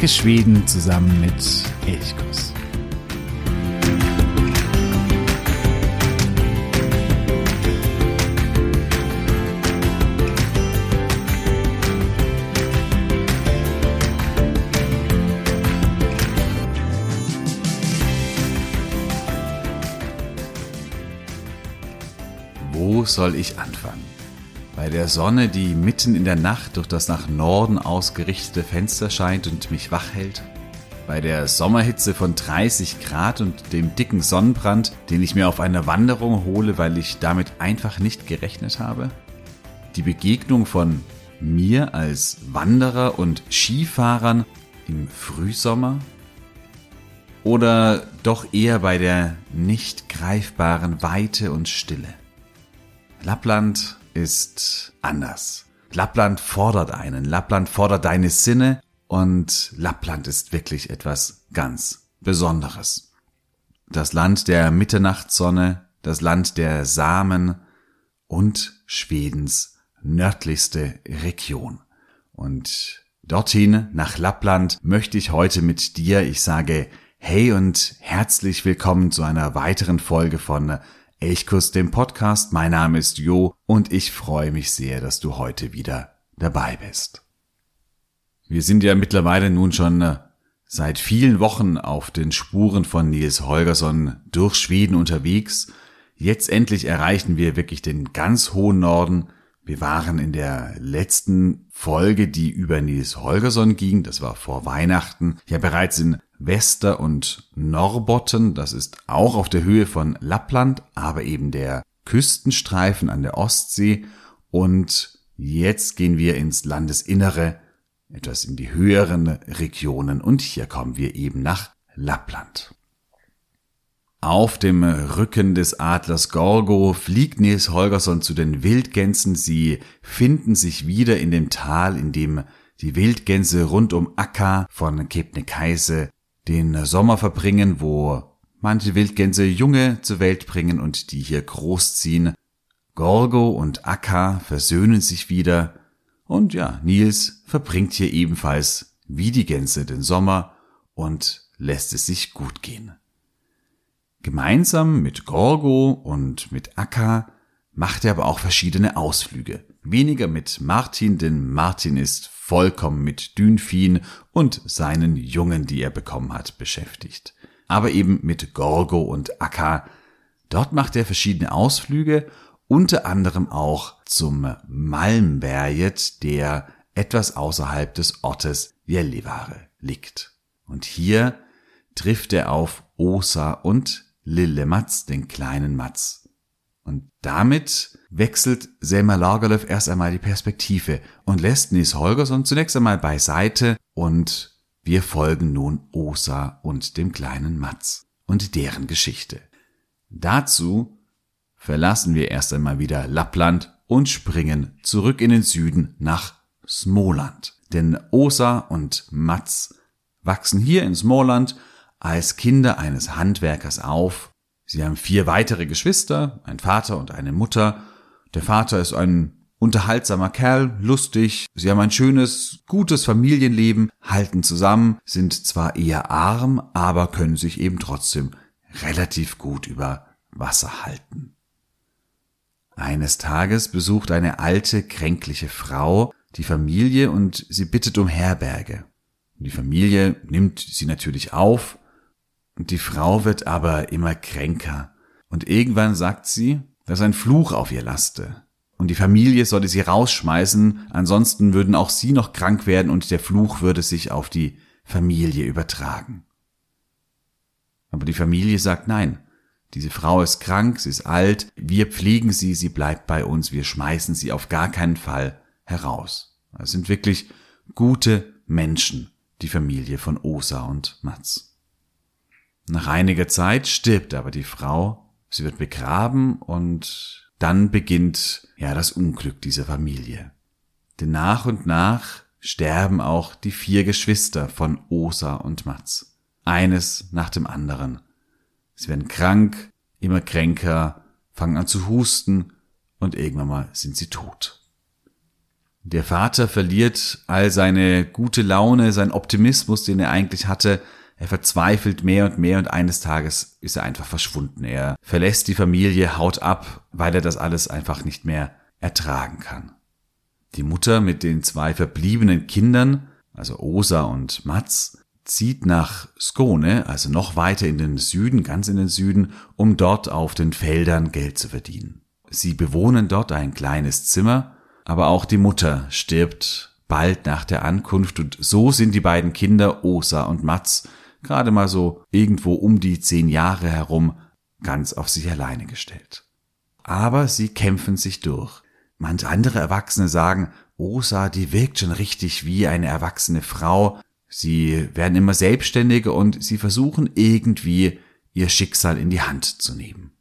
Entdecke Schweden zusammen mit Elchkuss. Wo soll ich anfangen? Der Sonne, die mitten in der Nacht durch das nach Norden ausgerichtete Fenster scheint und mich wach hält? Bei der Sommerhitze von 30 Grad und dem dicken Sonnenbrand, den ich mir auf einer Wanderung hole, weil ich damit einfach nicht gerechnet habe? Die Begegnung von mir als Wanderer und Skifahrern im Frühsommer? Oder doch eher bei der nicht greifbaren Weite und Stille? Lappland ist anders. Lappland fordert einen, Lappland fordert deine Sinne und Lappland ist wirklich etwas ganz Besonderes. Das Land der Mitternachtssonne, das Land der Samen und Schwedens nördlichste Region. Und dorthin, nach Lappland, möchte ich heute mit dir, ich sage hey und herzlich willkommen zu einer weiteren Folge von Elchkuss, dem Podcast. Mein Name ist Jo und ich freue mich sehr, dass du heute wieder dabei bist. Wir sind ja mittlerweile nun schon äh, seit vielen Wochen auf den Spuren von Nils Holgersson durch Schweden unterwegs. Jetzt endlich erreichen wir wirklich den ganz hohen Norden. Wir waren in der letzten Folge, die über Nils Holgersson ging, das war vor Weihnachten, ja bereits in Wester- und Norrbotten, das ist auch auf der Höhe von Lappland, aber eben der Küstenstreifen an der Ostsee. Und jetzt gehen wir ins Landesinnere, etwas in die höheren Regionen und hier kommen wir eben nach Lappland. Auf dem Rücken des Adlers Gorgo fliegt Nils Holgersson zu den Wildgänsen. Sie finden sich wieder in dem Tal, in dem die Wildgänse rund um Akka von Kebnekaise den Sommer verbringen, wo manche Wildgänse Junge zur Welt bringen und die hier großziehen. Gorgo und Akka versöhnen sich wieder und ja, Nils verbringt hier ebenfalls wie die Gänse den Sommer und lässt es sich gut gehen. Gemeinsam mit Gorgo und mit Akka macht er aber auch verschiedene Ausflüge. Weniger mit Martin, denn Martin ist vollkommen mit Dünfin und seinen Jungen, die er bekommen hat, beschäftigt. Aber eben mit Gorgo und Akka. Dort macht er verschiedene Ausflüge, unter anderem auch zum Malmberget, der etwas außerhalb des Ortes Jellivare liegt. Und hier trifft er auf Osa und Lille Matz, den kleinen Matz. Und damit wechselt Selma Lagerlöf erst einmal die Perspektive und lässt Nils Holgersson zunächst einmal beiseite und wir folgen nun Osa und dem kleinen Matz und deren Geschichte. Dazu verlassen wir erst einmal wieder Lappland und springen zurück in den Süden nach Smoland. Denn Osa und Matz wachsen hier in Smoland als Kinder eines Handwerkers auf. Sie haben vier weitere Geschwister, ein Vater und eine Mutter. Der Vater ist ein unterhaltsamer Kerl, lustig, sie haben ein schönes, gutes Familienleben, halten zusammen, sind zwar eher arm, aber können sich eben trotzdem relativ gut über Wasser halten. Eines Tages besucht eine alte, kränkliche Frau die Familie und sie bittet um Herberge. Die Familie nimmt sie natürlich auf, und die Frau wird aber immer kränker. Und irgendwann sagt sie, dass ein Fluch auf ihr laste. Und die Familie sollte sie rausschmeißen, ansonsten würden auch sie noch krank werden und der Fluch würde sich auf die Familie übertragen. Aber die Familie sagt nein. Diese Frau ist krank, sie ist alt, wir pflegen sie, sie bleibt bei uns, wir schmeißen sie auf gar keinen Fall heraus. Es sind wirklich gute Menschen, die Familie von Osa und Mats. Nach einiger Zeit stirbt aber die Frau, sie wird begraben und dann beginnt ja das Unglück dieser Familie. Denn nach und nach sterben auch die vier Geschwister von Osa und Mats. Eines nach dem anderen. Sie werden krank, immer kränker, fangen an zu husten und irgendwann mal sind sie tot. Der Vater verliert all seine gute Laune, seinen Optimismus, den er eigentlich hatte. Er verzweifelt mehr und mehr und eines Tages ist er einfach verschwunden. Er verlässt die Familie, haut ab, weil er das alles einfach nicht mehr ertragen kann. Die Mutter mit den zwei verbliebenen Kindern, also Osa und Mats, zieht nach Skone, also noch weiter in den Süden, ganz in den Süden, um dort auf den Feldern Geld zu verdienen. Sie bewohnen dort ein kleines Zimmer, aber auch die Mutter stirbt bald nach der Ankunft und so sind die beiden Kinder Osa und Mats gerade mal so irgendwo um die zehn Jahre herum ganz auf sich alleine gestellt. Aber sie kämpfen sich durch. Manch andere Erwachsene sagen, Osa, die wirkt schon richtig wie eine erwachsene Frau. Sie werden immer selbstständiger und sie versuchen irgendwie ihr Schicksal in die Hand zu nehmen.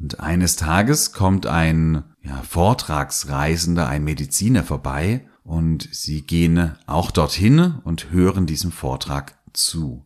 Und eines Tages kommt ein ja, Vortragsreisender, ein Mediziner vorbei und sie gehen auch dorthin und hören diesem Vortrag zu.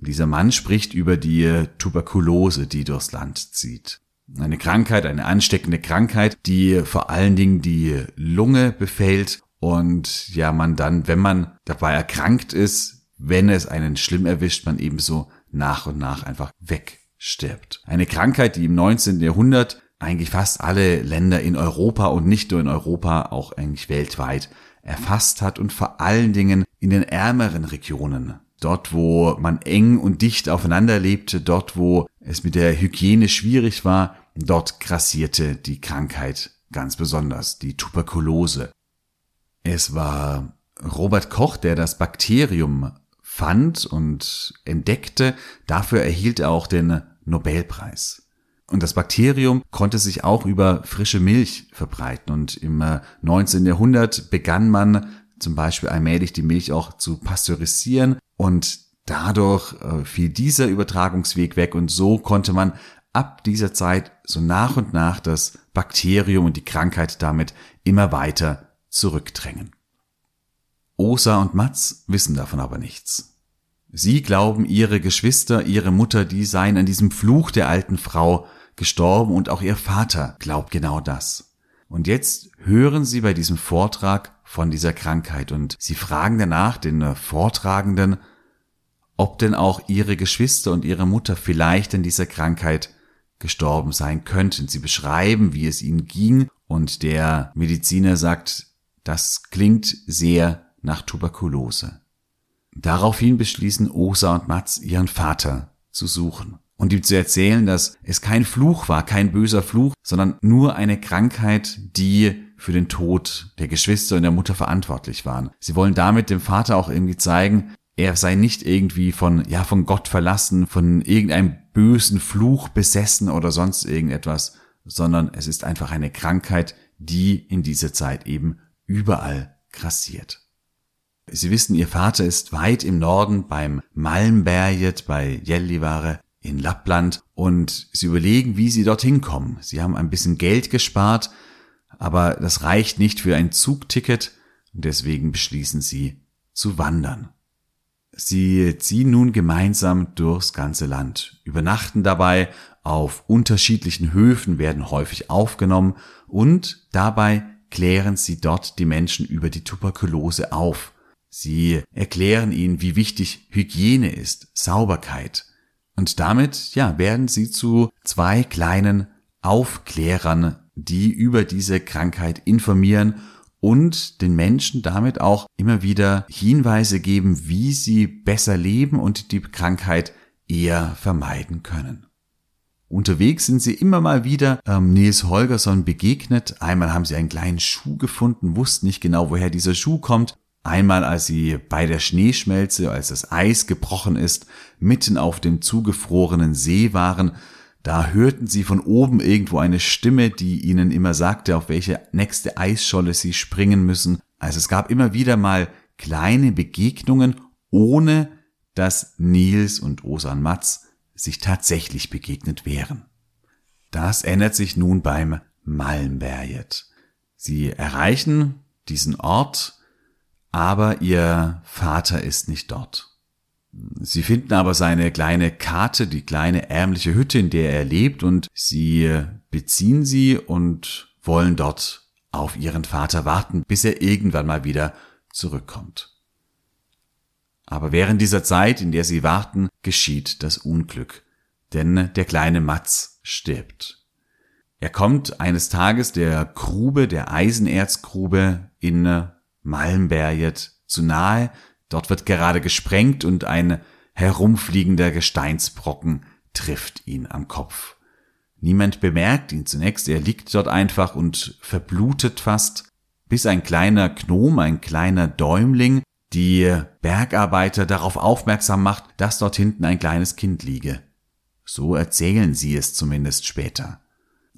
Dieser Mann spricht über die Tuberkulose, die durchs Land zieht. Eine Krankheit, eine ansteckende Krankheit, die vor allen Dingen die Lunge befällt und ja, man dann, wenn man dabei erkrankt ist, wenn es einen schlimm erwischt, man ebenso nach und nach einfach wegstirbt. Eine Krankheit, die im 19. Jahrhundert eigentlich fast alle Länder in Europa und nicht nur in Europa, auch eigentlich weltweit erfasst hat und vor allen Dingen in den ärmeren Regionen dort wo man eng und dicht aufeinander lebte, dort wo es mit der Hygiene schwierig war, dort grassierte die Krankheit ganz besonders, die Tuberkulose. Es war Robert Koch, der das Bakterium fand und entdeckte. Dafür erhielt er auch den Nobelpreis. Und das Bakterium konnte sich auch über frische Milch verbreiten. Und im 19. Jahrhundert begann man zum Beispiel allmählich die Milch auch zu pasteurisieren und dadurch äh, fiel dieser Übertragungsweg weg und so konnte man ab dieser Zeit so nach und nach das Bakterium und die Krankheit damit immer weiter zurückdrängen. Osa und Mats wissen davon aber nichts. Sie glauben, ihre Geschwister, ihre Mutter, die seien an diesem Fluch der alten Frau gestorben und auch ihr Vater glaubt genau das. Und jetzt hören sie bei diesem Vortrag von dieser Krankheit und sie fragen danach den Vortragenden, ob denn auch ihre Geschwister und ihre Mutter vielleicht in dieser Krankheit gestorben sein könnten. Sie beschreiben, wie es ihnen ging, und der Mediziner sagt, das klingt sehr nach Tuberkulose. Daraufhin beschließen Osa und Mats, ihren Vater zu suchen und ihm zu erzählen, dass es kein Fluch war, kein böser Fluch, sondern nur eine Krankheit, die für den Tod der Geschwister und der Mutter verantwortlich waren. Sie wollen damit dem Vater auch irgendwie zeigen, er sei nicht irgendwie von, ja, von Gott verlassen, von irgendeinem bösen Fluch besessen oder sonst irgendetwas, sondern es ist einfach eine Krankheit, die in dieser Zeit eben überall grassiert. Sie wissen, ihr Vater ist weit im Norden beim Malmberget bei Jellivare in Lappland und sie überlegen, wie sie dorthin kommen. Sie haben ein bisschen Geld gespart, aber das reicht nicht für ein Zugticket deswegen beschließen sie zu wandern. Sie ziehen nun gemeinsam durchs ganze Land, übernachten dabei auf unterschiedlichen Höfen, werden häufig aufgenommen und dabei klären sie dort die Menschen über die Tuberkulose auf. Sie erklären ihnen, wie wichtig Hygiene ist, Sauberkeit. Und damit, ja, werden sie zu zwei kleinen Aufklärern, die über diese Krankheit informieren und den Menschen damit auch immer wieder Hinweise geben, wie sie besser leben und die Krankheit eher vermeiden können. Unterwegs sind sie immer mal wieder ähm, Nils Holgersson begegnet. Einmal haben sie einen kleinen Schuh gefunden, wussten nicht genau, woher dieser Schuh kommt. Einmal, als sie bei der Schneeschmelze, als das Eis gebrochen ist, mitten auf dem zugefrorenen See waren, da hörten sie von oben irgendwo eine Stimme, die ihnen immer sagte, auf welche nächste Eisscholle sie springen müssen. Also es gab immer wieder mal kleine Begegnungen, ohne dass Nils und Osan Matz sich tatsächlich begegnet wären. Das ändert sich nun beim Malmberget. Sie erreichen diesen Ort, aber ihr Vater ist nicht dort. Sie finden aber seine kleine Karte, die kleine ärmliche Hütte, in der er lebt, und sie beziehen sie und wollen dort auf ihren Vater warten, bis er irgendwann mal wieder zurückkommt. Aber während dieser Zeit, in der sie warten, geschieht das Unglück, denn der kleine Matz stirbt. Er kommt eines Tages der Grube, der Eisenerzgrube in Malmberget zu nahe, dort wird gerade gesprengt und ein herumfliegender Gesteinsbrocken trifft ihn am Kopf. Niemand bemerkt ihn zunächst, er liegt dort einfach und verblutet fast, bis ein kleiner Gnom, ein kleiner Däumling, die Bergarbeiter darauf aufmerksam macht, dass dort hinten ein kleines Kind liege. So erzählen sie es zumindest später.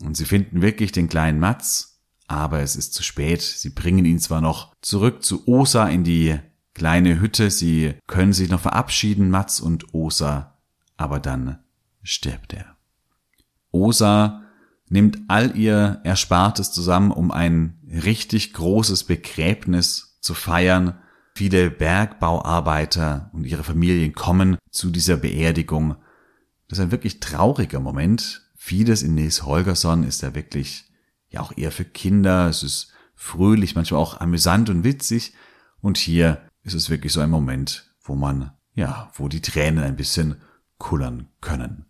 Und sie finden wirklich den kleinen Matz, aber es ist zu spät. Sie bringen ihn zwar noch zurück zu Osa in die kleine Hütte, sie können sich noch verabschieden, Matz und Osa, aber dann stirbt er. Osa nimmt all ihr Erspartes zusammen, um ein richtig großes Begräbnis zu feiern. Viele Bergbauarbeiter und ihre Familien kommen zu dieser Beerdigung. Das ist ein wirklich trauriger Moment. Vieles in Nils Holgersson ist ja wirklich ja auch eher für Kinder. Es ist fröhlich, manchmal auch amüsant und witzig. Und hier ist es wirklich so ein Moment, wo man, ja, wo die Tränen ein bisschen kullern können.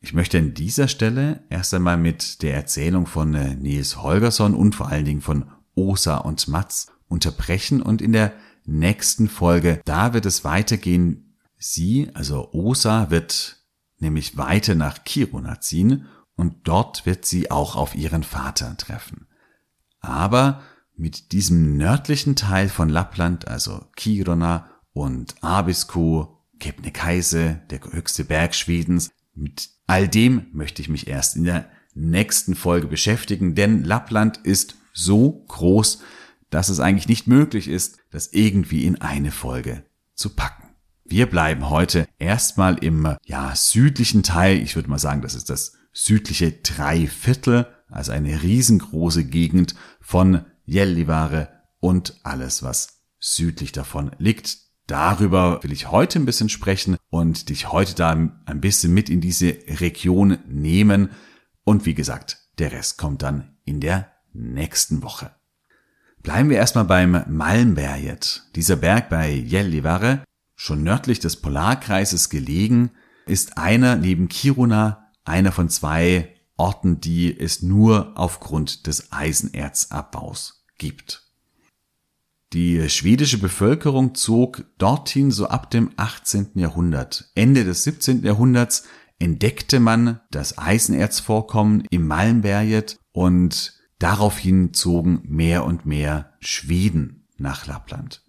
Ich möchte an dieser Stelle erst einmal mit der Erzählung von äh, Nils Holgersson und vor allen Dingen von Osa und Mats unterbrechen und in der nächsten Folge, da wird es weitergehen. Sie, also Osa, wird nämlich weiter nach Kiruna ziehen und dort wird sie auch auf ihren Vater treffen. Aber mit diesem nördlichen Teil von Lappland, also Kiruna und Abisko, Kebnekaise, der höchste Berg Schwedens, mit all dem möchte ich mich erst in der nächsten Folge beschäftigen, denn Lappland ist so groß, dass es eigentlich nicht möglich ist, das irgendwie in eine Folge zu packen. Wir bleiben heute erstmal im ja, südlichen Teil. Ich würde mal sagen, das ist das südliche Dreiviertel, also eine riesengroße Gegend von Jellivare und alles, was südlich davon liegt. Darüber will ich heute ein bisschen sprechen und dich heute da ein bisschen mit in diese Region nehmen. Und wie gesagt, der Rest kommt dann in der nächsten Woche. Bleiben wir erstmal beim Malmberget. Dieser Berg bei Jellivare, schon nördlich des Polarkreises gelegen, ist einer neben Kiruna einer von zwei Orten, die es nur aufgrund des Eisenerzabbaus gibt. Die schwedische Bevölkerung zog dorthin so ab dem 18. Jahrhundert. Ende des 17. Jahrhunderts entdeckte man das Eisenerzvorkommen im Malmberget und daraufhin zogen mehr und mehr Schweden nach Lappland.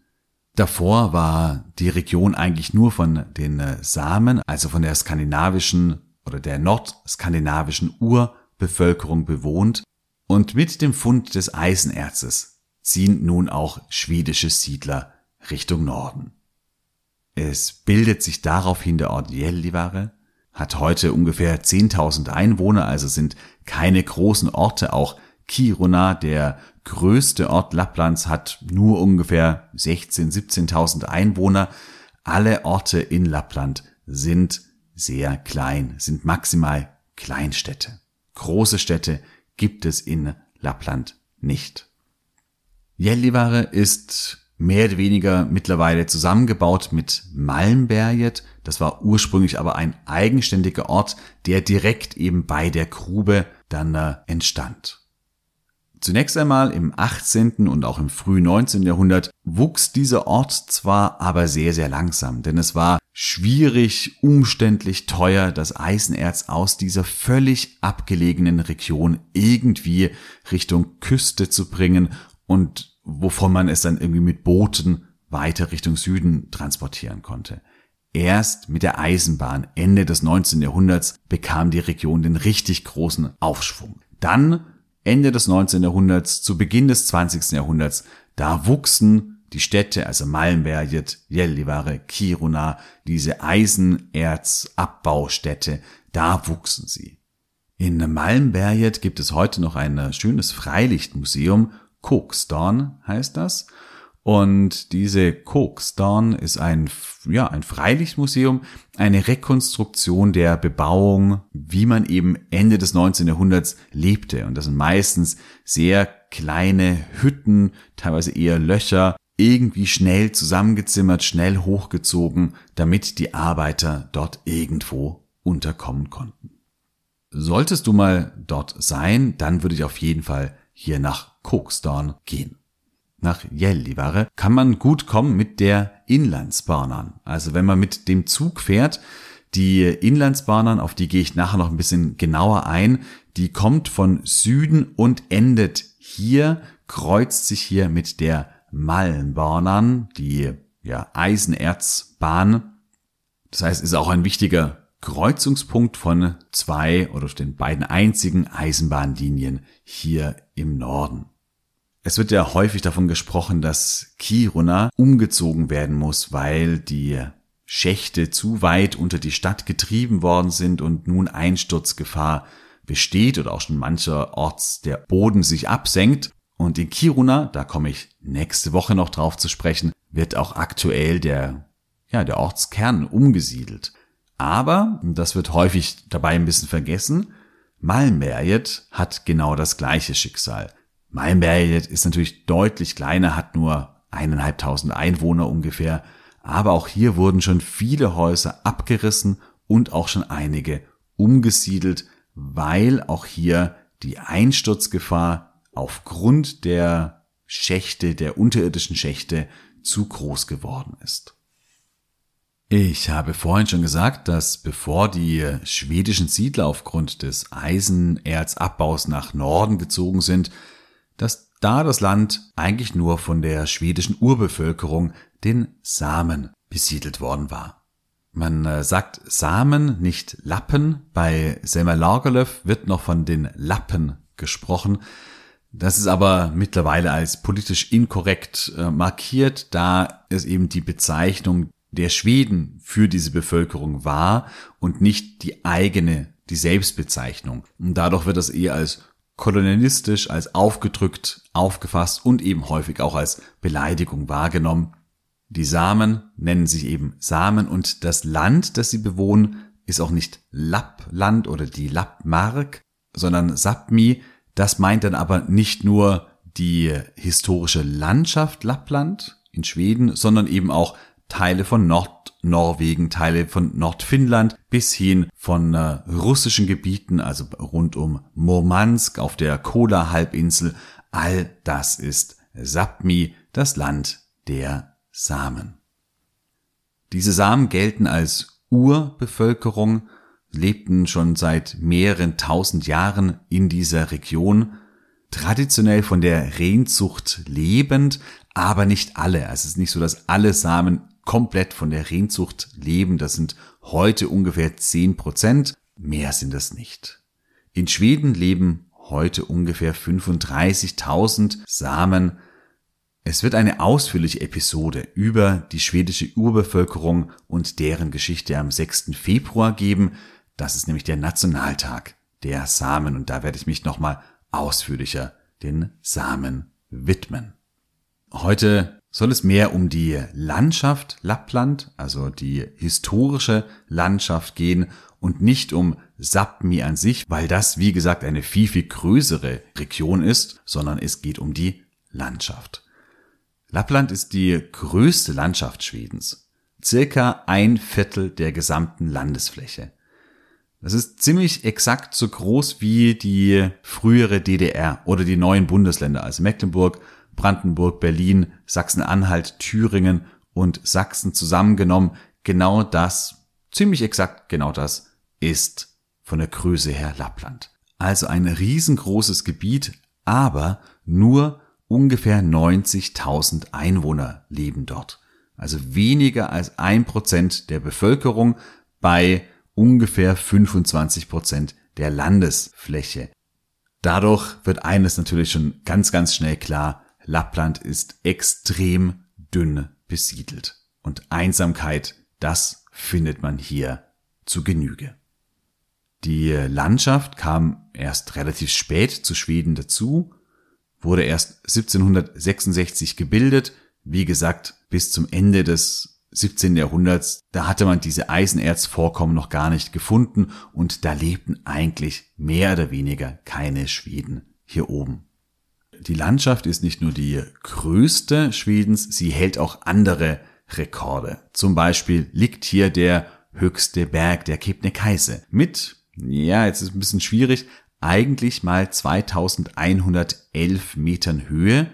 Davor war die Region eigentlich nur von den Samen, also von der skandinavischen oder der nordskandinavischen Urbevölkerung bewohnt und mit dem Fund des Eisenerzes ziehen nun auch schwedische Siedler Richtung Norden. Es bildet sich daraufhin der Ort Gällivare, hat heute ungefähr 10.000 Einwohner, also sind keine großen Orte. Auch Kiruna, der größte Ort Lapplands, hat nur ungefähr 16.000, 17.000 Einwohner. Alle Orte in Lappland sind sehr klein, sind maximal Kleinstädte. Große Städte gibt es in Lappland nicht. Gällivare ist mehr oder weniger mittlerweile zusammengebaut mit Malmberget. Das war ursprünglich aber ein eigenständiger Ort, der direkt eben bei der Grube dann äh, entstand. Zunächst einmal im 18. und auch im frühen 19. Jahrhundert wuchs dieser Ort zwar aber sehr, sehr langsam, denn es war schwierig, umständlich, teuer, das Eisenerz aus dieser völlig abgelegenen Region irgendwie Richtung Küste zu bringen und wovon man es dann irgendwie mit Booten weiter Richtung Süden transportieren konnte. Erst mit der Eisenbahn Ende des 19. Jahrhunderts bekam die Region den richtig großen Aufschwung. Dann Ende des 19. Jahrhunderts zu Beginn des 20. Jahrhunderts, da wuchsen die Städte, also Malmberget, Gällivare, Kiruna, diese Eisenerzabbaustädte, da wuchsen sie. In Malmberget gibt es heute noch ein schönes Freilichtmuseum Koksdorn heißt das. Und diese Koksdorn ist ein, ja, ein Freilichtmuseum, eine Rekonstruktion der Bebauung, wie man eben Ende des 19. Jahrhunderts lebte. Und das sind meistens sehr kleine Hütten, teilweise eher Löcher, irgendwie schnell zusammengezimmert, schnell hochgezogen, damit die Arbeiter dort irgendwo unterkommen konnten. Solltest du mal dort sein, dann würde ich auf jeden Fall hier nach Koksdorn gehen nach Gällivare kann man gut kommen mit der Inlandsbahnern. Also wenn man mit dem Zug fährt, die Inlandsbahnern, auf die gehe ich nachher noch ein bisschen genauer ein, die kommt von Süden und endet hier, kreuzt sich hier mit der Malmbahnern, die ja, Eisenerzbahn. Das heißt, ist auch ein wichtiger Kreuzungspunkt von zwei oder den beiden einzigen Eisenbahnlinien hier im Norden. Es wird ja häufig davon gesprochen, dass Kiruna umgezogen werden muss, weil die Schächte zu weit unter die Stadt getrieben worden sind und nun Einsturzgefahr besteht oder auch schon mancherorts der Boden sich absenkt. Und in Kiruna, da komme ich nächste Woche noch drauf zu sprechen, wird auch aktuell der, ja, der Ortskern umgesiedelt. Aber, und das wird häufig dabei ein bisschen vergessen, Malmberget hat genau das gleiche Schicksal. Malmberget ist natürlich deutlich kleiner, hat nur eineinhalbtausend Einwohner ungefähr, aber auch hier wurden schon viele Häuser abgerissen und auch schon einige umgesiedelt, weil auch hier die Einsturzgefahr aufgrund der Schächte, der unterirdischen Schächte zu groß geworden ist. Ich habe vorhin schon gesagt, dass bevor die schwedischen Siedler aufgrund des Eisenerzabbaus nach Norden gezogen sind, dass da das Land eigentlich nur von der schwedischen Urbevölkerung, den Samen, besiedelt worden war. Man äh, sagt Samen, nicht Lappen. Bei Selma Lagerlöf wird noch von den Lappen gesprochen. Das ist aber mittlerweile als politisch inkorrekt äh, markiert, da es eben die Bezeichnung der Schweden für diese Bevölkerung war und nicht die eigene, die Selbstbezeichnung. Und dadurch wird das eher als kolonialistisch, als aufgedrückt, aufgefasst und eben häufig auch als Beleidigung wahrgenommen. Die Samen nennen sich eben Samen und das Land, das sie bewohnen, ist auch nicht Lappland oder die Lappmark, sondern Sapmi. Das meint dann aber nicht nur die historische Landschaft Lappland in Schweden, sondern eben auch Teile von Nordnorwegen, Teile von Nordfinnland bis hin von äh, russischen Gebieten, also rund um Murmansk auf der Kola-Halbinsel. All das ist Sapmi, das Land der Samen. Diese Samen gelten als Urbevölkerung, lebten schon seit mehreren tausend Jahren in dieser Region, traditionell von der Rehzucht lebend, aber nicht alle. Also es ist nicht so, dass alle Samen komplett von der Rehzucht leben. Das sind heute ungefähr zehn Prozent. Mehr sind das nicht. In Schweden leben heute ungefähr 35.000 Samen. Es wird eine ausführliche Episode über die schwedische Urbevölkerung und deren Geschichte am 6. Februar geben. Das ist nämlich der Nationaltag der Samen und da werde ich mich nochmal ausführlicher den Samen widmen. Heute soll es mehr um die Landschaft Lappland, also die historische Landschaft gehen und nicht um Sapmi an sich, weil das, wie gesagt, eine viel, viel größere Region ist, sondern es geht um die Landschaft. Lappland ist die größte Landschaft Schwedens. Circa ein Viertel der gesamten Landesfläche. Das ist ziemlich exakt so groß wie die frühere DDR oder die neuen Bundesländer, also Mecklenburg, Brandenburg, Berlin, Sachsen-Anhalt, Thüringen und Sachsen zusammengenommen, genau das, ziemlich exakt genau das, ist von der Größe her Lappland. Also ein riesengroßes Gebiet, aber nur ungefähr 90.000 Einwohner leben dort. Also weniger als ein Prozent der Bevölkerung bei ungefähr 25 Prozent der Landesfläche. Dadurch wird eines natürlich schon ganz, ganz schnell klar, Lappland ist extrem dünn besiedelt. Und Einsamkeit, das findet man hier zu Genüge. Die Landschaft kam erst relativ spät zu Schweden dazu, wurde erst 1766 gebildet, Wie gesagt, bis zum Ende des 17. Jahrhunderts, da hatte man diese Eisenerzvorkommen noch gar nicht gefunden und da lebten eigentlich mehr oder weniger keine Schweden hier oben. Die Landschaft ist nicht nur die größte Schwedens, sie hält auch andere Rekorde. Zum Beispiel liegt hier der höchste Berg der Kebnekaise mit, ja, jetzt ist ein bisschen schwierig, eigentlich mal 2111 Metern Höhe.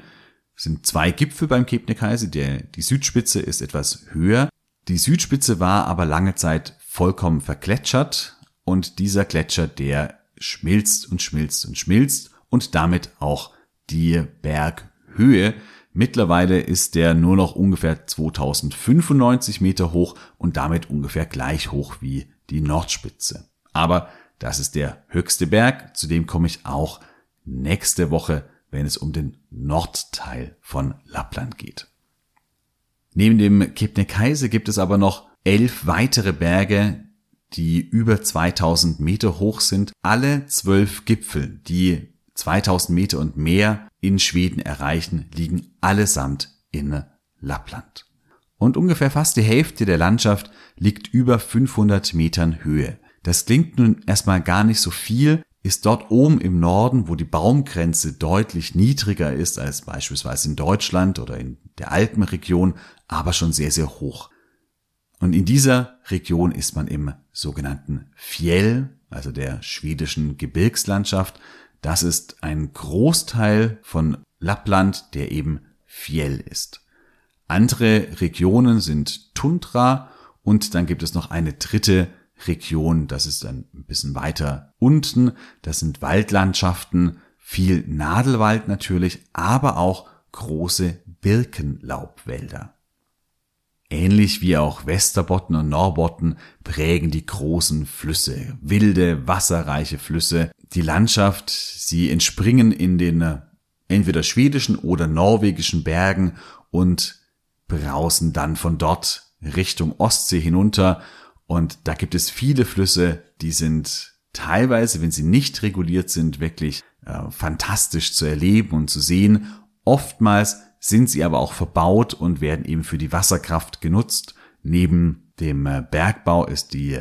Sind zwei Gipfel beim Kebnekaise, der, die Südspitze ist etwas höher. Die Südspitze war aber lange Zeit vollkommen vergletschert und dieser Gletscher, der schmilzt und schmilzt und schmilzt und damit auch die Berghöhe. Mittlerweile ist der nur noch ungefähr 2095 Meter hoch und damit ungefähr gleich hoch wie die Nordspitze. Aber das ist der höchste Berg, zu dem komme ich auch nächste Woche, wenn es um den Nordteil von Lappland geht. Neben dem Kebnekaise gibt es aber noch elf weitere Berge, die über 2000 Meter hoch sind. Alle zwölf Gipfel, die 2000 Meter und mehr in Schweden erreichen, liegen allesamt in Lappland. Und ungefähr fast die Hälfte der Landschaft liegt über 500 Metern Höhe. Das klingt nun erstmal gar nicht so viel, ist dort oben im Norden, wo die Baumgrenze deutlich niedriger ist als beispielsweise in Deutschland oder in der Alpenregion, aber schon sehr, sehr hoch. Und in dieser Region ist man im sogenannten Fjell, also der schwedischen Gebirgslandschaft, das ist ein Großteil von Lappland, der eben Fjell ist. Andere Regionen sind Tundra und dann gibt es noch eine dritte Region, das ist ein bisschen weiter unten. Das sind Waldlandschaften, viel Nadelwald natürlich, aber auch große Birkenlaubwälder. Ähnlich wie auch Westerbotten und Norbotten prägen die großen Flüsse, wilde, wasserreiche Flüsse, die Landschaft. Sie entspringen in den äh, entweder schwedischen oder norwegischen Bergen und brausen dann von dort Richtung Ostsee hinunter. Und da gibt es viele Flüsse, die sind teilweise, wenn sie nicht reguliert sind, wirklich äh, fantastisch zu erleben und zu sehen. Oftmals sind sie aber auch verbaut und werden eben für die Wasserkraft genutzt. Neben dem äh, Bergbau ist die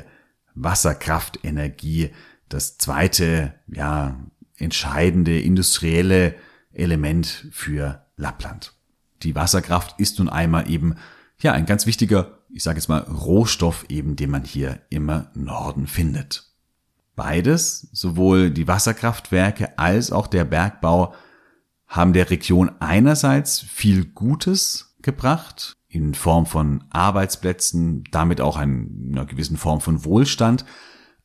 Wasserkraftenergie das zweite, ja, entscheidende industrielle Element für Lappland. Die Wasserkraft ist nun einmal eben, ja, ein ganz wichtiger, ich sage jetzt mal, Rohstoff eben, den man hier im Norden findet. Beides, sowohl die Wasserkraftwerke als auch der Bergbau, haben der Region einerseits viel Gutes gebracht, in Form von Arbeitsplätzen, damit auch einer gewissen Form von Wohlstand,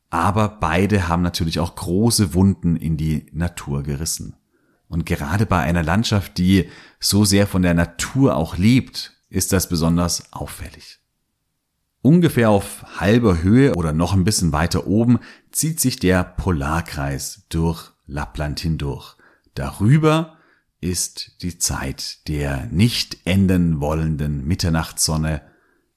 aber beide haben natürlich auch große Wunden in die Natur gerissen. Und gerade bei einer Landschaft, die so sehr von der Natur auch lebt, ist das besonders auffällig. Ungefähr auf halber Höhe oder noch ein bisschen weiter oben zieht sich der Polarkreis durch Lappland hindurch. Darüber ist die Zeit der nicht enden wollenden Mitternachtssonne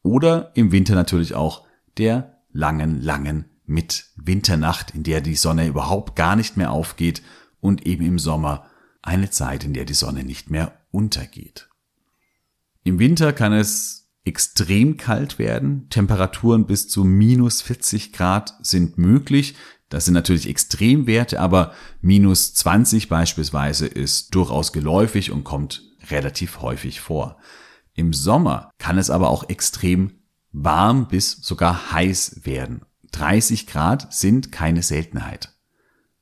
oder im Winter natürlich auch der langen, langen Mitwinternacht, in der die Sonne überhaupt gar nicht mehr aufgeht und eben im Sommer eine Zeit, in der die Sonne nicht mehr untergeht. Im Winter kann es extrem kalt werden. Temperaturen bis zu minus 40 Grad sind möglich. Das sind natürlich Extremwerte, aber minus 20 beispielsweise ist durchaus geläufig und kommt relativ häufig vor. Im Sommer kann es aber auch extrem warm bis sogar heiß werden. 30 Grad sind keine Seltenheit.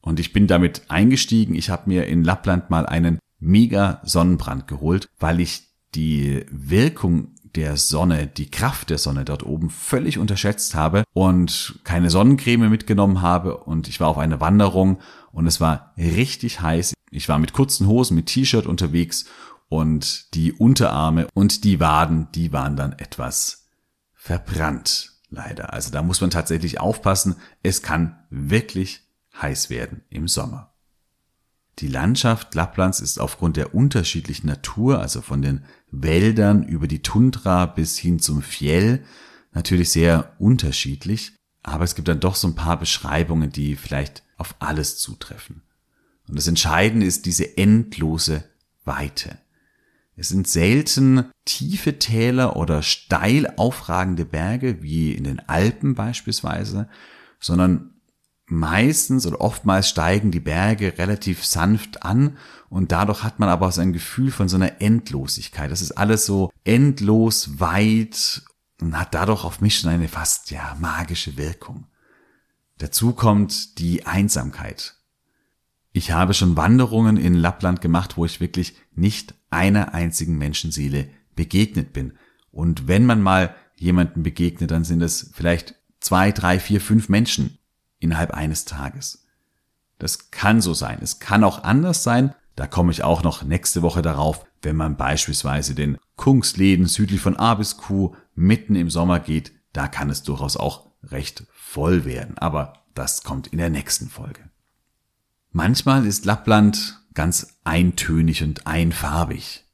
Und ich bin damit eingestiegen. Ich habe mir in Lappland mal einen mega Sonnenbrand geholt, weil ich die Wirkung der Sonne, die Kraft der Sonne dort oben völlig unterschätzt habe und keine Sonnencreme mitgenommen habe und ich war auf einer Wanderung und es war richtig heiß. Ich war mit kurzen Hosen, mit T-Shirt unterwegs und die Unterarme und die Waden, die waren dann etwas verbrannt. Leider. Also da muss man tatsächlich aufpassen. Es kann wirklich heiß werden im Sommer. Die Landschaft Lapplands ist aufgrund der unterschiedlichen Natur, also von den Wäldern über die Tundra bis hin zum Fjell, natürlich sehr unterschiedlich, aber es gibt dann doch so ein paar Beschreibungen, die vielleicht auf alles zutreffen. Und das Entscheidende ist diese endlose Weite. Es sind selten tiefe Täler oder steil aufragende Berge, wie in den Alpen beispielsweise, sondern meistens oder oftmals steigen die Berge relativ sanft an und dadurch hat man aber so ein Gefühl von so einer Endlosigkeit. Das ist alles so endlos weit und hat dadurch auf mich schon eine fast ja magische Wirkung. Dazu kommt die Einsamkeit. Ich habe schon Wanderungen in Lappland gemacht, wo ich wirklich nicht einer einzigen Menschenseele begegnet bin. Und wenn man mal jemanden begegnet, dann sind es vielleicht zwei, drei, vier, fünf Menschen innerhalb eines Tages. Das kann so sein. Es kann auch anders sein. Da komme ich auch noch nächste Woche darauf, wenn man beispielsweise den Kungsläden südlich von Abisko mitten im Sommer geht. Da kann es durchaus auch recht voll werden. Aber das kommt in der nächsten Folge. Manchmal ist Lappland ganz eintönig und einfarbig.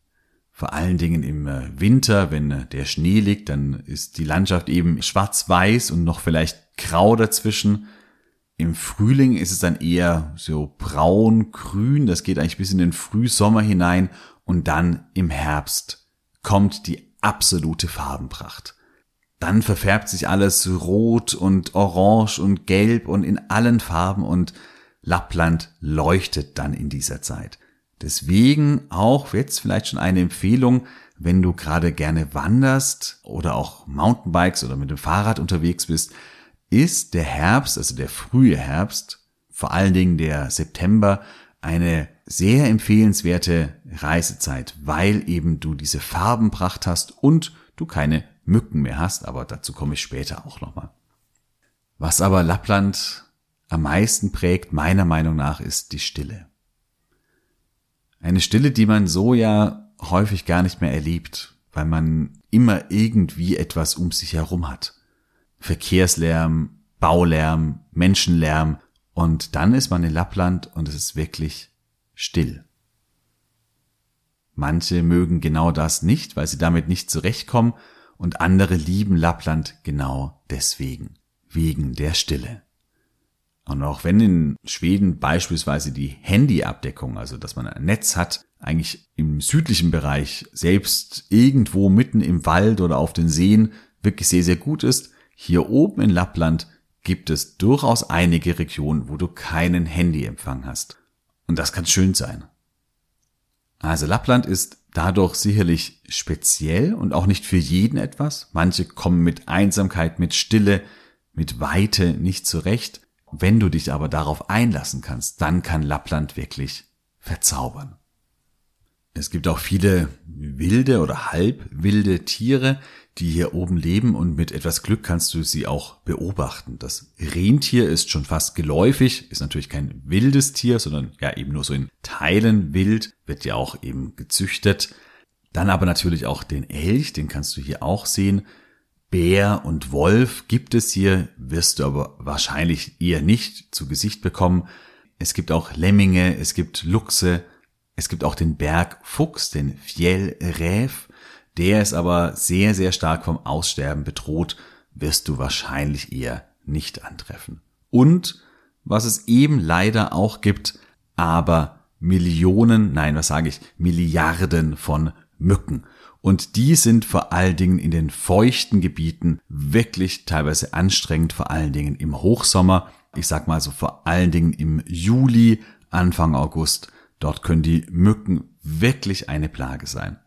Vor allen Dingen im äh, Winter, wenn äh, der Schnee liegt, dann ist die Landschaft eben schwarz-weiß und noch vielleicht grau dazwischen. Im Frühling ist es dann eher so braun-grün, das geht eigentlich bis in den Frühsommer hinein und dann im Herbst kommt die absolute Farbenpracht. Dann verfärbt sich alles rot und orange und gelb und in allen Farben und Lappland leuchtet dann in dieser Zeit. Deswegen auch jetzt vielleicht schon eine Empfehlung, wenn du gerade gerne wanderst oder auch Mountainbikes oder mit dem Fahrrad unterwegs bist, ist der Herbst, also der frühe Herbst, vor allen Dingen der September, eine sehr empfehlenswerte Reisezeit, weil eben du diese Farbenpracht hast und du keine Mücken mehr hast, aber dazu komme ich später auch nochmal. Was aber Lappland am meisten prägt, meiner Meinung nach, ist die Stille. Eine Stille, die man so ja häufig gar nicht mehr erlebt, weil man immer irgendwie etwas um sich herum hat. Verkehrslärm, Baulärm, Menschenlärm und dann ist man in Lappland und es ist wirklich still. Manche mögen genau das nicht, weil sie damit nicht zurechtkommen und andere lieben Lappland genau deswegen, wegen der Stille. Und auch wenn in Schweden beispielsweise die Handyabdeckung, also dass man ein Netz hat, eigentlich im südlichen Bereich selbst irgendwo mitten im Wald oder auf den Seen wirklich sehr, sehr gut ist, hier oben in Lappland gibt es durchaus einige Regionen, wo du keinen Handyempfang hast. Und das kann schön sein. Also Lappland ist dadurch sicherlich speziell und auch nicht für jeden etwas. Manche kommen mit Einsamkeit, mit Stille, mit Weite nicht zurecht. Wenn du dich aber darauf einlassen kannst, dann kann Lappland wirklich verzaubern. Es gibt auch viele wilde oder halbwilde Tiere, die hier oben leben und mit etwas Glück kannst du sie auch beobachten. Das Rentier ist schon fast geläufig, ist natürlich kein wildes Tier, sondern ja eben nur so in Teilen wild, wird ja auch eben gezüchtet. Dann aber natürlich auch den Elch, den kannst du hier auch sehen. Bär und Wolf gibt es hier, wirst du aber wahrscheinlich eher nicht zu Gesicht bekommen. Es gibt auch Lemminge, es gibt Luchse, es gibt auch den Bergfuchs, den Fjellräf. Der ist aber sehr, sehr stark vom Aussterben bedroht, wirst du wahrscheinlich eher nicht antreffen. Und was es eben leider auch gibt, aber Millionen, nein, was sage ich, Milliarden von Mücken. Und die sind vor allen Dingen in den feuchten Gebieten wirklich teilweise anstrengend, vor allen Dingen im Hochsommer. Ich sag mal so vor allen Dingen im Juli, Anfang August. Dort können die Mücken wirklich eine Plage sein.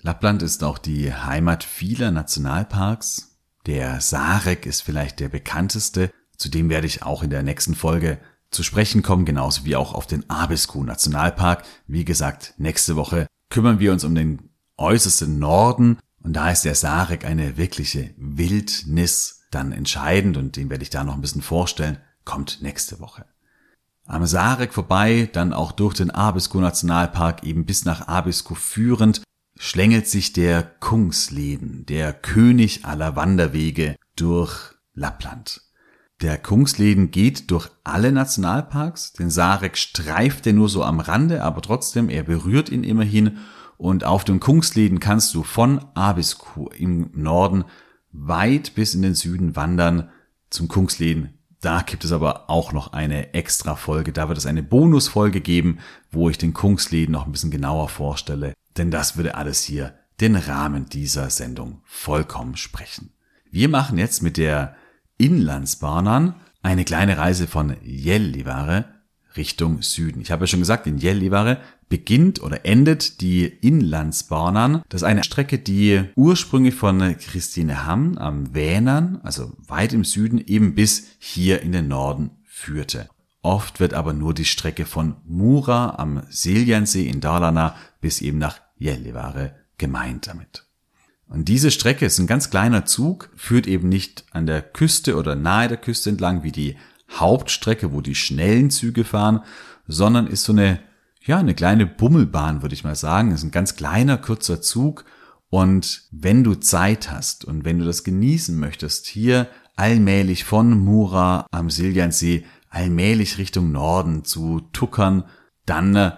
Lappland ist auch die Heimat vieler Nationalparks. Der Sarek ist vielleicht der bekannteste. Zudem werde ich auch in der nächsten Folge zu sprechen kommen, genauso wie auch auf den Abisko Nationalpark. Wie gesagt, nächste Woche kümmern wir uns um den äußersten Norden und da ist der Sarek eine wirkliche Wildnis dann entscheidend und den werde ich da noch ein bisschen vorstellen, kommt nächste Woche. Am Sarek vorbei, dann auch durch den Abisko Nationalpark eben bis nach Abisko führend, schlängelt sich der Kungsleden, der König aller Wanderwege durch Lappland. Der Kungsleden geht durch alle Nationalparks, den Sarek streift er nur so am Rande, aber trotzdem, er berührt ihn immerhin und auf dem Kungsleden kannst du von A bis Q im Norden weit bis in den Süden wandern zum Kungsleden. Da gibt es aber auch noch eine extra Folge. Da wird es eine Bonusfolge geben, wo ich den Kungsleden noch ein bisschen genauer vorstelle. Denn das würde alles hier den Rahmen dieser Sendung vollkommen sprechen. Wir machen jetzt mit der Inlandsbahnern eine kleine Reise von Jellivare Richtung Süden. Ich habe ja schon gesagt, in Jellivare beginnt oder endet die Inlandsbahnern. Das ist eine Strecke, die ursprünglich von Christinehamn am Vänern, also weit im Süden, eben bis hier in den Norden führte. Oft wird aber nur die Strecke von Mura am Siljansee in Dalarna bis eben nach Jellivare gemeint damit. Und diese Strecke ist ein ganz kleiner Zug, führt eben nicht an der Küste oder nahe der Küste entlang wie die Hauptstrecke, wo die schnellen Züge fahren, sondern ist so eine, ja, eine kleine Bummelbahn, würde ich mal sagen. Ist ein ganz kleiner, kurzer Zug. Und wenn du Zeit hast und wenn du das genießen möchtest, hier allmählich von Mura am Siljansee allmählich Richtung Norden zu tuckern, dann äh,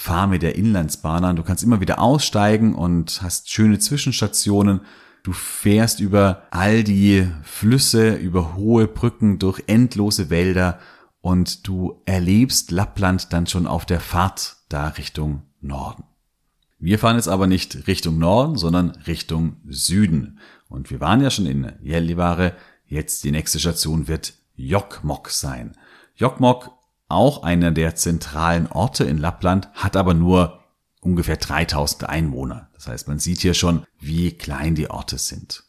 fahr mit der Inlandsbahn an. Du kannst immer wieder aussteigen und hast schöne Zwischenstationen. Du fährst über all die Flüsse, über hohe Brücken, durch endlose Wälder und du erlebst Lappland dann schon auf der Fahrt da Richtung Norden. Wir fahren jetzt aber nicht Richtung Norden, sondern Richtung Süden. Und wir waren ja schon in Jellivare. Jetzt die nächste Station wird Jokmok sein. Jokmok, auch einer der zentralen Orte in Lappland, hat aber nur ungefähr 3000 Einwohner. Das heißt, man sieht hier schon, wie klein die Orte sind.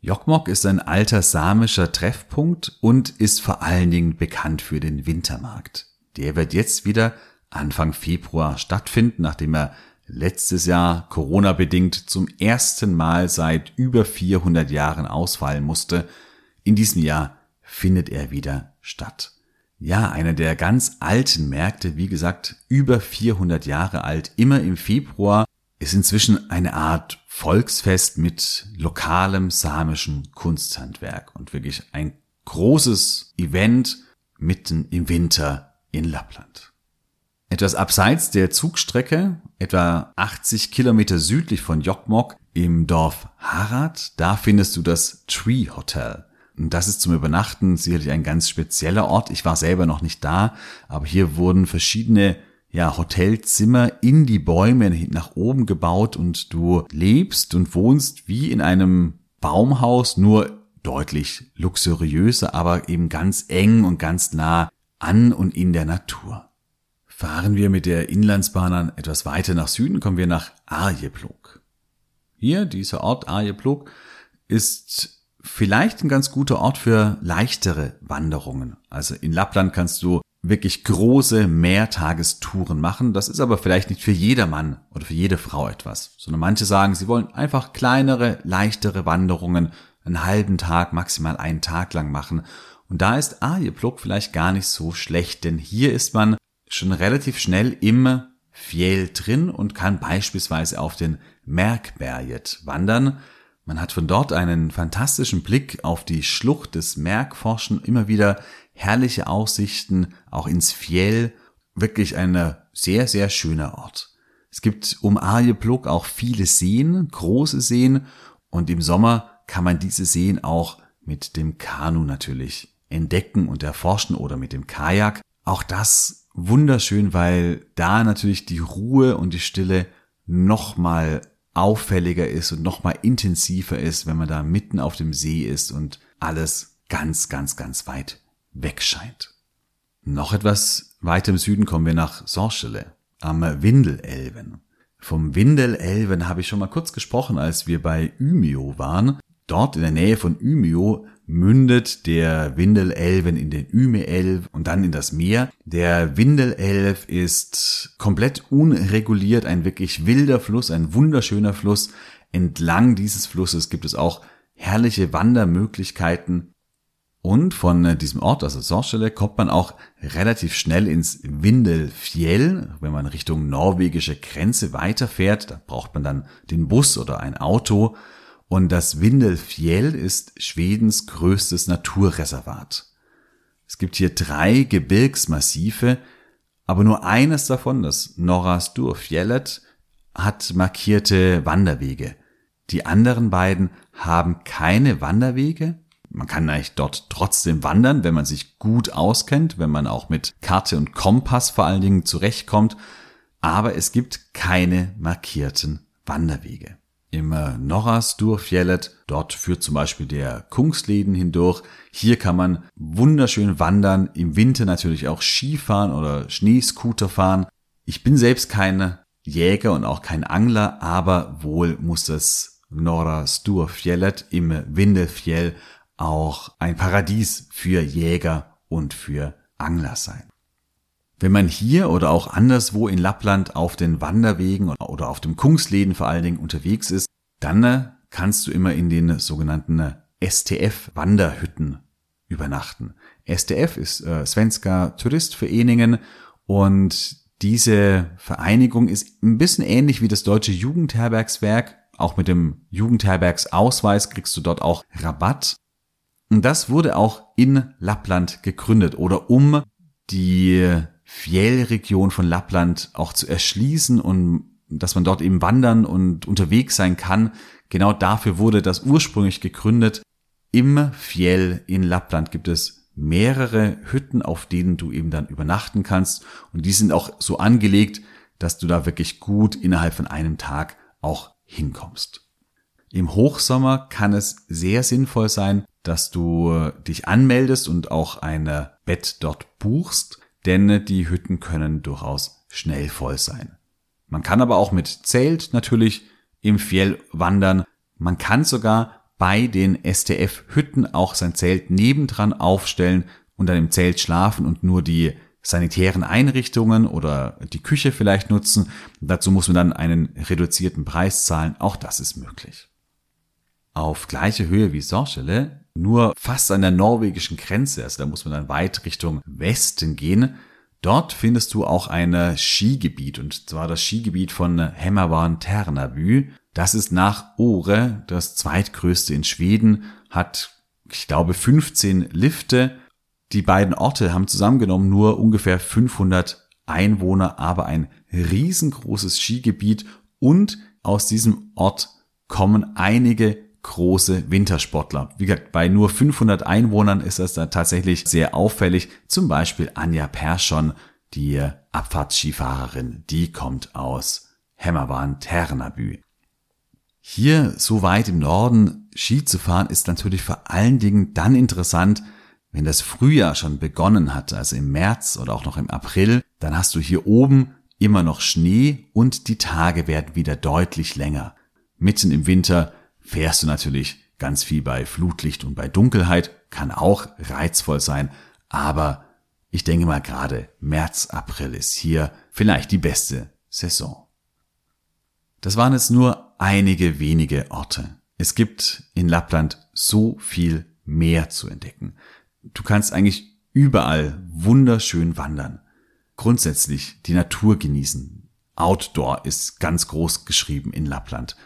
Jokmok ist ein alter samischer Treffpunkt und ist vor allen Dingen bekannt für den Wintermarkt. Der wird jetzt wieder Anfang Februar stattfinden, nachdem er letztes Jahr Corona-bedingt zum ersten Mal seit über 400 Jahren ausfallen musste. In diesem Jahr findet er wieder statt. Ja, einer der ganz alten Märkte, wie gesagt, über 400 Jahre alt, immer im Februar, ist inzwischen eine Art Volksfest mit lokalem samischem Kunsthandwerk und wirklich ein großes Event mitten im Winter in Lappland. Etwas abseits der Zugstrecke, etwa 80 Kilometer südlich von Jokmok im Dorf Harad, da findest du das Tree Hotel. Das ist zum Übernachten sicherlich ein ganz spezieller Ort. Ich war selber noch nicht da, aber hier wurden verschiedene ja, Hotelzimmer in die Bäume nach oben gebaut und du lebst und wohnst wie in einem Baumhaus, nur deutlich luxuriöser, aber eben ganz eng und ganz nah an und in der Natur. Fahren wir mit der Inlandsbahn etwas weiter nach Süden, kommen wir nach Arjeplog. Hier, dieser Ort Arjeplog, ist vielleicht ein ganz guter Ort für leichtere Wanderungen. Also in Lappland kannst du wirklich große Mehrtagestouren machen. Das ist aber vielleicht nicht für jedermann oder für jede Frau etwas, sondern manche sagen, sie wollen einfach kleinere, leichtere Wanderungen einen halben Tag, maximal einen Tag lang machen. Und da ist Arjeplog vielleicht gar nicht so schlecht, denn hier ist man schon relativ schnell im Fjell drin und kann beispielsweise auf den Merkberget wandern. Man hat von dort einen fantastischen Blick auf die Schlucht des Merkforschen, immer wieder herrliche Aussichten, auch ins Fjell, wirklich ein sehr, sehr schöner Ort. Es gibt um Arjeplog auch viele Seen, große Seen und im Sommer kann man diese Seen auch mit dem Kanu natürlich entdecken und erforschen oder mit dem Kajak. Auch das wunderschön, weil da natürlich die Ruhe und die Stille nochmal auffälliger ist und nochmal intensiver ist, wenn man da mitten auf dem See ist und alles ganz, ganz, ganz weit weg scheint. Noch etwas weiter im Süden kommen wir nach Sorschele am Windelelven. Vom Windelelven habe ich schon mal kurz gesprochen, als wir bei Ymio waren. Dort in der Nähe von Ymio mündet der Windelelven in den Ümeelv und dann in das Meer. Der Windelelv ist komplett unreguliert, ein wirklich wilder Fluss, ein wunderschöner Fluss. Entlang dieses Flusses gibt es auch herrliche Wandermöglichkeiten. Und von diesem Ort, also Sorschele, kommt man auch relativ schnell ins Windelfjell. Wenn man Richtung norwegische Grenze weiterfährt, da braucht man dann den Bus oder ein Auto. Und das Windelfjell ist Schwedens größtes Naturreservat. Es gibt hier drei Gebirgsmassive, aber nur eines davon, das Norrasturfjellet, hat markierte Wanderwege. Die anderen beiden haben keine Wanderwege. Man kann eigentlich dort trotzdem wandern, wenn man sich gut auskennt, wenn man auch mit Karte und Kompass vor allen Dingen zurechtkommt. aber es gibt keine markierten Wanderwege. Im Norrasturfjellet, dort führt zum Beispiel der Kungsleden hindurch. Hier kann man wunderschön wandern, im Winter natürlich auch Skifahren oder Schneescooter fahren. Ich bin selbst kein Jäger und auch kein Angler, aber wohl muss das Norrasturfjellet im Windelfjell auch ein Paradies für Jäger und für Angler sein. Wenn man hier oder auch anderswo in Lappland auf den Wanderwegen oder auf dem Kungsleden vor allen Dingen unterwegs ist, dann äh, kannst du immer in den sogenannten äh, STF-Wanderhütten übernachten. STF ist äh, Svenska Turistvereningen und diese Vereinigung ist ein bisschen ähnlich wie das deutsche Jugendherbergswerk. Auch mit dem Jugendherbergsausweis kriegst du dort auch Rabatt. Und das wurde auch in Lappland gegründet oder um die Fjellregion von Lappland auch zu erschließen und dass man dort eben wandern und unterwegs sein kann. Genau dafür wurde das ursprünglich gegründet. Im Fjell in Lappland gibt es mehrere Hütten, auf denen du eben dann übernachten kannst. Und die sind auch so angelegt, dass du da wirklich gut innerhalb von einem Tag auch hinkommst. Im Hochsommer kann es sehr sinnvoll sein, dass du dich anmeldest und auch ein Bett dort buchst denn die Hütten können durchaus schnell voll sein. Man kann aber auch mit Zelt natürlich im Fjell wandern. Man kann sogar bei den STF-Hütten auch sein Zelt nebendran aufstellen und dann im Zelt schlafen und nur die sanitären Einrichtungen oder die Küche vielleicht nutzen. Dazu muss man dann einen reduzierten Preis zahlen. Auch das ist möglich. Auf gleiche Höhe wie Sorschele nur fast an der norwegischen Grenze, also da muss man dann weit Richtung Westen gehen. Dort findest du auch ein Skigebiet und zwar das Skigebiet von Hemmervan Ternabü. Das ist nach Ore das zweitgrößte in Schweden, hat, ich glaube, 15 Lifte. Die beiden Orte haben zusammengenommen nur ungefähr 500 Einwohner, aber ein riesengroßes Skigebiet und aus diesem Ort kommen einige große Wintersportler. Wie gesagt, bei nur 500 Einwohnern ist das dann tatsächlich sehr auffällig. Zum Beispiel Anja Persson, die Abfahrtsskifahrerin, die kommt aus Hemmerwan Ternabü. Hier so weit im Norden Ski zu fahren ist natürlich vor allen Dingen dann interessant, wenn das Frühjahr schon begonnen hat, also im März oder auch noch im April, dann hast du hier oben immer noch Schnee und die Tage werden wieder deutlich länger. Mitten im Winter fährst du natürlich ganz viel bei Flutlicht und bei Dunkelheit, kann auch reizvoll sein, aber ich denke mal gerade März, April ist hier vielleicht die beste Saison. Das waren jetzt nur einige wenige Orte. Es gibt in Lappland so viel mehr zu entdecken. Du kannst eigentlich überall wunderschön wandern. Grundsätzlich die Natur genießen. Outdoor ist ganz groß geschrieben in Lappland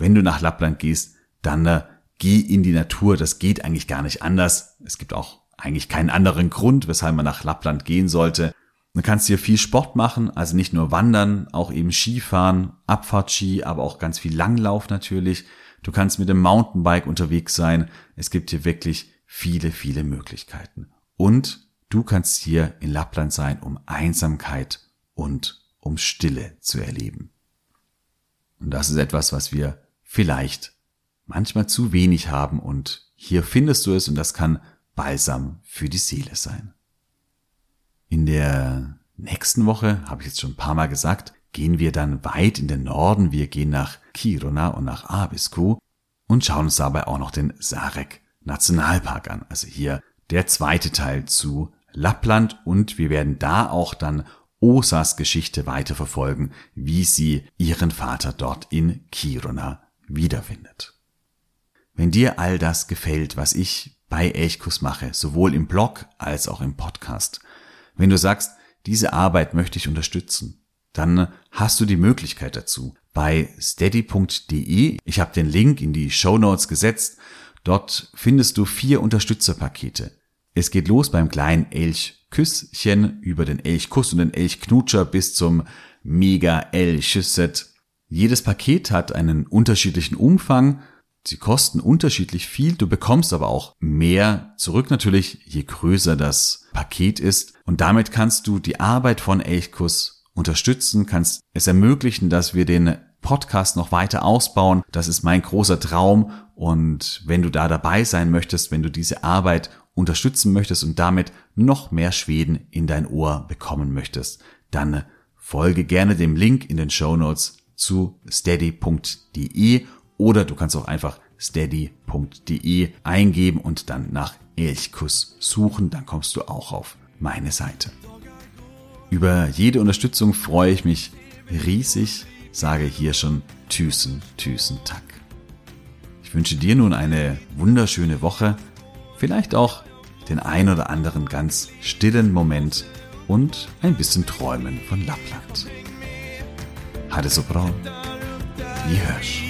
wenn du nach Lappland gehst, dann äh, geh in die Natur. Das geht eigentlich gar nicht anders. Es gibt auch eigentlich keinen anderen Grund, weshalb man nach Lappland gehen sollte. Du kannst hier viel Sport machen, also nicht nur wandern, auch eben Skifahren, Abfahrtski, aber auch ganz viel Langlauf natürlich. Du kannst mit dem Mountainbike unterwegs sein. Es gibt hier wirklich viele, viele Möglichkeiten. Und du kannst hier in Lappland sein, um Einsamkeit und um Stille zu erleben. Und das ist etwas, was wir vielleicht manchmal zu wenig haben und hier findest du es und das kann Balsam für die Seele sein. In der nächsten Woche, habe ich jetzt schon ein paar Mal gesagt, gehen wir dann weit in den Norden. Wir gehen nach Kiruna und nach Abisko und schauen uns dabei auch noch den Sarek Nationalpark an. Also hier der zweite Teil zu Lappland und wir werden da auch dann Osas Geschichte weiterverfolgen, wie sie ihren Vater dort in Kiruna wiederfindet. Wenn dir all das gefällt, was ich bei Elchkus mache, sowohl im Blog als auch im Podcast, wenn du sagst, diese Arbeit möchte ich unterstützen, dann hast du die Möglichkeit dazu bei steady.de. Ich habe den Link in die Show Notes gesetzt. Dort findest du vier Unterstützerpakete. Es geht los beim kleinen Elchküsschen über den Elchkuss und den Elchknutscher bis zum Mega Elchset jedes Paket hat einen unterschiedlichen Umfang. Sie kosten unterschiedlich viel. Du bekommst aber auch mehr zurück natürlich, je größer das Paket ist. Und damit kannst du die Arbeit von Elchkuss unterstützen, kannst es ermöglichen, dass wir den Podcast noch weiter ausbauen. Das ist mein großer Traum. Und wenn du da dabei sein möchtest, wenn du diese Arbeit unterstützen möchtest und damit noch mehr Schweden in dein Ohr bekommen möchtest, dann folge gerne dem Link in den Show Notes zu steady.de oder du kannst auch einfach steady.de eingeben und dann nach Elchkuss suchen, dann kommst du auch auf meine Seite. Über jede Unterstützung freue ich mich riesig, sage hier schon Tüßen, Tüßen, Tack. Ich wünsche dir nun eine wunderschöne Woche, vielleicht auch den ein oder anderen ganz stillen Moment und ein bisschen Träumen von Lappland. Hatte so braun wie Hirsch.